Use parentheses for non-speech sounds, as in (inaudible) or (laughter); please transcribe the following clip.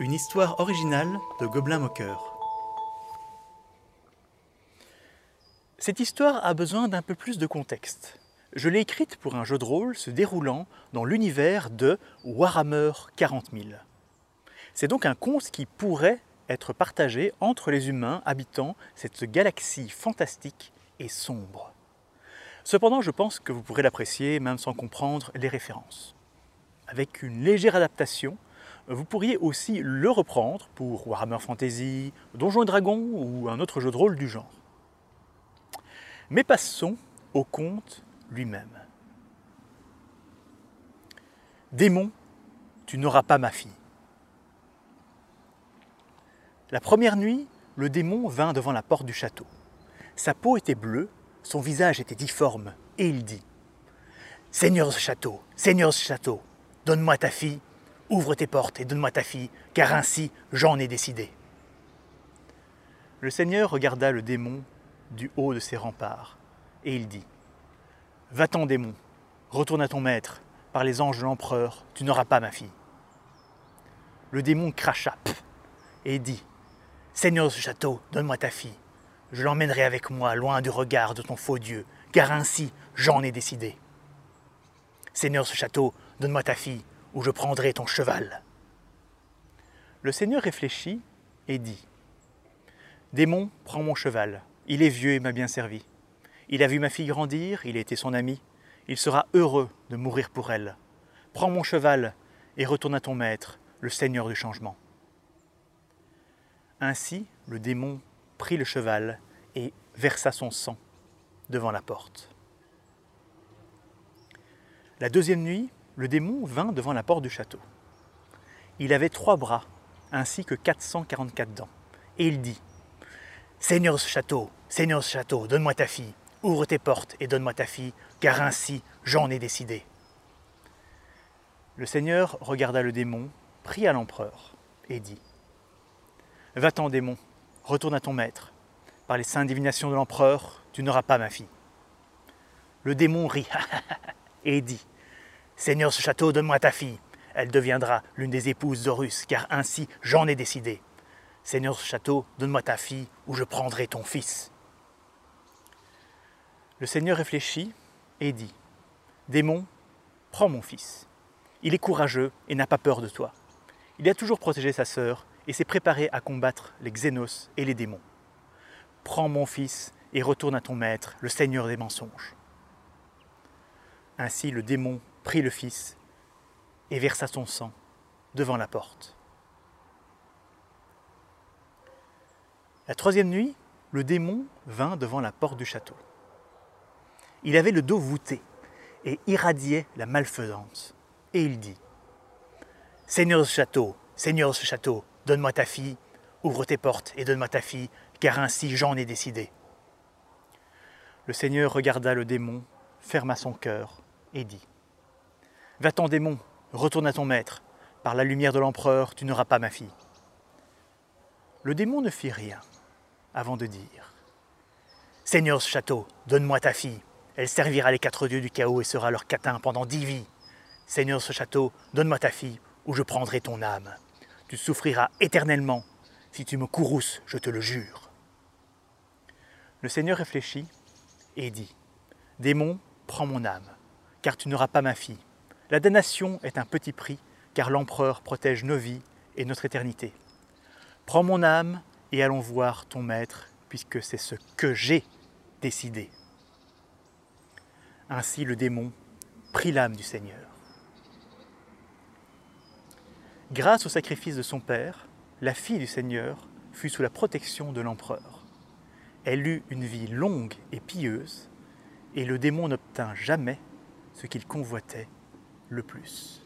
Une histoire originale de Gobelin Moqueur. Cette histoire a besoin d'un peu plus de contexte. Je l'ai écrite pour un jeu de rôle se déroulant dans l'univers de Warhammer 40 000. C'est donc un conte qui pourrait être partagé entre les humains habitant cette galaxie fantastique et sombre. Cependant, je pense que vous pourrez l'apprécier même sans comprendre les références. Avec une légère adaptation, vous pourriez aussi le reprendre pour Warhammer Fantasy, Donjons et Dragons ou un autre jeu de rôle du genre. Mais passons au conte lui-même. Démon, tu n'auras pas ma fille. La première nuit, le démon vint devant la porte du château. Sa peau était bleue, son visage était difforme, et il dit Seigneur ce château, Seigneur ce château, donne-moi ta fille, ouvre tes portes et donne-moi ta fille, car ainsi j'en ai décidé. Le Seigneur regarda le démon du haut de ses remparts, et il dit Va-t'en, démon, retourne à ton maître, par les anges de l'empereur, tu n'auras pas ma fille. Le démon cracha et dit Seigneur de ce château, donne-moi ta fille. Je l'emmènerai avec moi, loin du regard de ton faux Dieu, car ainsi j'en ai décidé. Seigneur de ce château, donne-moi ta fille, ou je prendrai ton cheval. Le Seigneur réfléchit et dit Démon, prends mon cheval. Il est vieux et m'a bien servi. Il a vu ma fille grandir, il a été son ami. Il sera heureux de mourir pour elle. Prends mon cheval et retourne à ton maître, le Seigneur du changement. Ainsi, le démon prit le cheval et versa son sang devant la porte. La deuxième nuit, le démon vint devant la porte du château. Il avait trois bras, ainsi que 444 dents, et il dit Seigneur ce château, Seigneur ce château, donne-moi ta fille, ouvre tes portes et donne-moi ta fille, car ainsi j'en ai décidé. Le Seigneur regarda le démon, pria l'empereur, et dit Va-t'en, démon, retourne à ton maître. Par les saintes divinations de l'empereur, tu n'auras pas ma fille. Le démon rit (laughs) et dit Seigneur ce château, donne-moi ta fille. Elle deviendra l'une des épouses d'Horus, car ainsi j'en ai décidé. Seigneur ce château, donne-moi ta fille, ou je prendrai ton fils. Le Seigneur réfléchit et dit Démon, prends mon fils. Il est courageux et n'a pas peur de toi. Il a toujours protégé sa sœur et s'est préparé à combattre les Xénos et les démons. Prends mon fils et retourne à ton maître, le Seigneur des mensonges. Ainsi le démon prit le fils et versa son sang devant la porte. La troisième nuit, le démon vint devant la porte du château. Il avait le dos voûté et irradiait la malfaisance. Et il dit Seigneur de ce château, Seigneur de ce château, donne-moi ta fille, ouvre tes portes et donne-moi ta fille, car ainsi j'en ai décidé. Le Seigneur regarda le démon, ferma son cœur et dit Va-t'en, démon, retourne à ton maître. Par la lumière de l'empereur, tu n'auras pas ma fille. Le démon ne fit rien avant de dire Seigneur ce château, donne-moi ta fille. Elle servira les quatre dieux du chaos et sera leur catin pendant dix vies. Seigneur ce château, donne-moi ta fille, ou je prendrai ton âme. Tu souffriras éternellement si tu me courrousses, je te le jure. Le Seigneur réfléchit et dit Démon, prends mon âme, car tu n'auras pas ma fille. La damnation est un petit prix, car l'empereur protège nos vies et notre éternité. Prends mon âme et allons voir ton maître, puisque c'est ce que j'ai décidé. Ainsi le démon prit l'âme du Seigneur. Grâce au sacrifice de son père, la fille du Seigneur fut sous la protection de l'empereur. Elle eut une vie longue et pieuse, et le démon n'obtint jamais ce qu'il convoitait le plus.